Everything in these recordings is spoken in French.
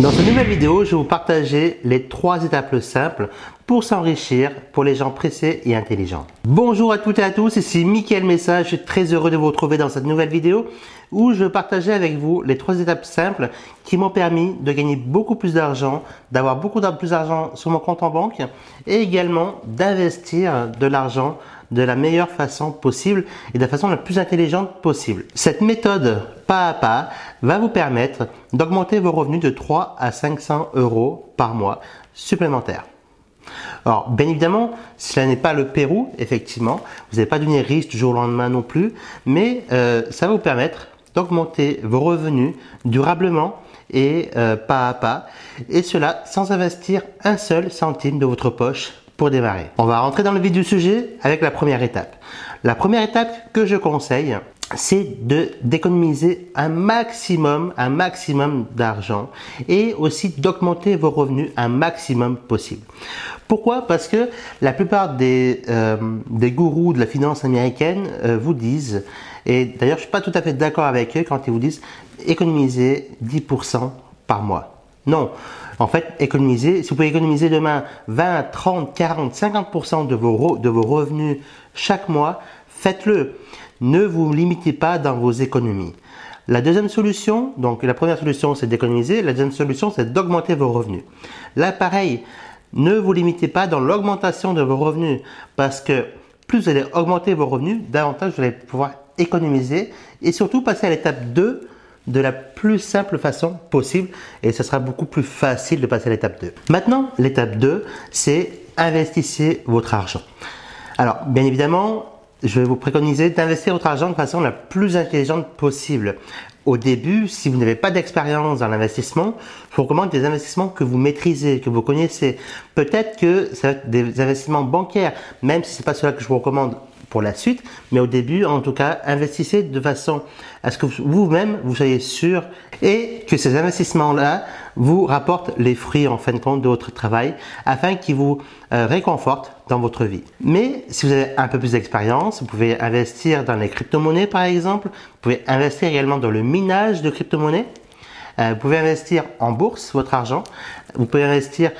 Dans cette nouvelle vidéo, je vais vous partager les trois étapes simples pour s'enrichir pour les gens pressés et intelligents. Bonjour à toutes et à tous, ici Mickaël Message, je suis très heureux de vous retrouver dans cette nouvelle vidéo où je vais partager avec vous les trois étapes simples qui m'ont permis de gagner beaucoup plus d'argent, d'avoir beaucoup plus d'argent sur mon compte en banque et également d'investir de l'argent de la meilleure façon possible et de la façon la plus intelligente possible. Cette méthode pas à pas va vous permettre d'augmenter vos revenus de 3 à 500 euros par mois supplémentaires. Alors, bien évidemment, cela n'est pas le Pérou, effectivement. Vous n'allez pas devenir riche du jour au lendemain non plus, mais euh, ça va vous permettre d'augmenter vos revenus durablement et euh, pas à pas, et cela sans investir un seul centime de votre poche démarrer. On va rentrer dans le vif du sujet avec la première étape. La première étape que je conseille, c'est de d'économiser un maximum, d'argent et aussi d'augmenter vos revenus un maximum possible. Pourquoi? Parce que la plupart des, euh, des gourous de la finance américaine euh, vous disent, et d'ailleurs je suis pas tout à fait d'accord avec eux quand ils vous disent économiser 10% par mois. Non. En fait, économiser, si vous pouvez économiser demain 20, 30, 40, 50% de vos, de vos revenus chaque mois, faites-le. Ne vous limitez pas dans vos économies. La deuxième solution, donc la première solution c'est d'économiser, la deuxième solution c'est d'augmenter vos revenus. Là pareil, ne vous limitez pas dans l'augmentation de vos revenus parce que plus vous allez augmenter vos revenus, davantage vous allez pouvoir économiser et surtout passer à l'étape 2 de la plus simple façon possible et ce sera beaucoup plus facile de passer à l'étape 2. Maintenant, l'étape 2, c'est investissez votre argent. Alors, bien évidemment, je vais vous préconiser d'investir votre argent de façon la plus intelligente possible. Au début, si vous n'avez pas d'expérience dans l'investissement, je vous recommande des investissements que vous maîtrisez, que vous connaissez. Peut-être que ça va être des investissements bancaires, même si c'est pas cela que je vous recommande pour la suite. Mais au début, en tout cas, investissez de façon à ce que vous-même, vous soyez sûr et que ces investissements-là vous rapportent les fruits en fin de compte de votre travail afin qu'ils vous euh, réconfortent dans votre vie. Mais si vous avez un peu plus d'expérience, vous pouvez investir dans les crypto-monnaies par exemple. Vous pouvez investir également dans le minage de crypto-monnaies. Euh, vous pouvez investir en bourse votre argent. Vous pouvez investir,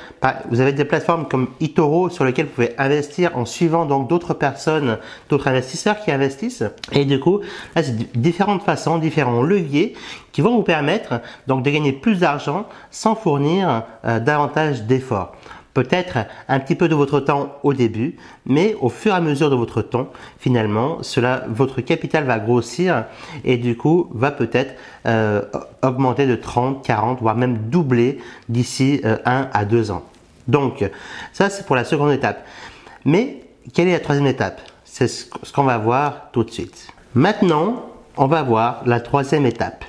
vous avez des plateformes comme eToro sur lesquelles vous pouvez investir en suivant donc d'autres personnes, d'autres investisseurs qui investissent. Et du coup, là, c'est différentes façons, différents leviers qui vont vous permettre donc de gagner plus d'argent sans fournir euh, davantage d'efforts peut-être un petit peu de votre temps au début, mais au fur et à mesure de votre temps, finalement, cela, votre capital va grossir et du coup va peut-être euh, augmenter de 30, 40, voire même doubler d'ici 1 euh, à 2 ans. Donc, ça c'est pour la seconde étape. Mais quelle est la troisième étape? C'est ce qu'on va voir tout de suite. Maintenant, on va voir la troisième étape.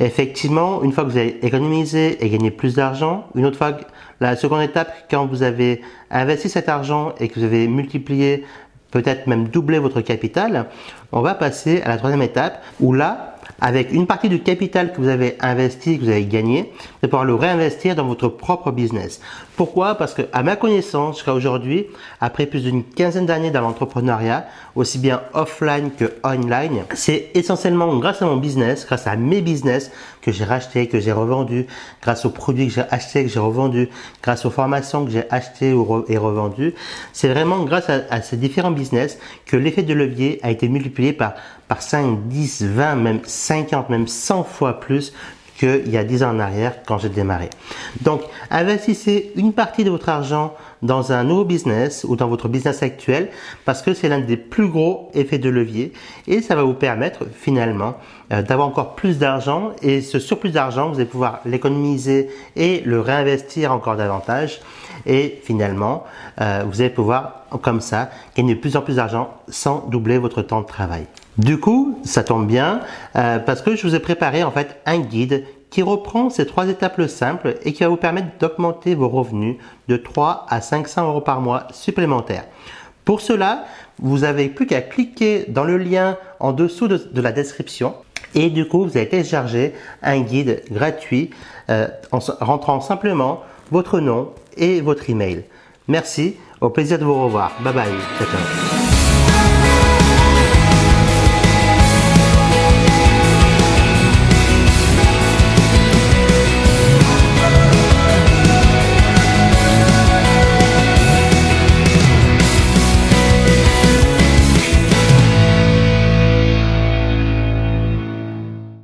Effectivement, une fois que vous avez économisé et gagné plus d'argent, une autre fois la seconde étape, quand vous avez investi cet argent et que vous avez multiplié, peut-être même doublé votre capital, on va passer à la troisième étape où là, avec une partie du capital que vous avez investi, que vous avez gagné, allez pouvoir le réinvestir dans votre propre business. Pourquoi? Parce que, à ma connaissance, jusqu'à aujourd'hui, après plus d'une quinzaine d'années dans l'entrepreneuriat, aussi bien offline que online, c'est essentiellement grâce à mon business, grâce à mes business que j'ai racheté, que j'ai revendu, grâce aux produits que j'ai achetés, que j'ai revendus, grâce aux formations que j'ai achetées et revendues. C'est vraiment grâce à, à, ces différents business que l'effet de levier a été multiplié par, par 5, 10, 20, même 50, même 100 fois plus qu'il y a 10 ans en arrière quand j'ai démarré. Donc, investissez une partie de votre argent dans un nouveau business ou dans votre business actuel parce que c'est l'un des plus gros effets de levier et ça va vous permettre finalement euh, d'avoir encore plus d'argent et ce surplus d'argent, vous allez pouvoir l'économiser et le réinvestir encore davantage et finalement, euh, vous allez pouvoir comme ça gagner plus en plus d'argent sans doubler votre temps de travail. Du coup, ça tombe bien euh, parce que je vous ai préparé en fait un guide qui reprend ces trois étapes simples et qui va vous permettre d'augmenter vos revenus de 3 à 500 euros par mois supplémentaires. Pour cela, vous avez plus qu'à cliquer dans le lien en dessous de, la description et du coup, vous allez télécharger un guide gratuit euh, en rentrant simplement votre nom et votre email. Merci, au plaisir de vous revoir. Bye bye.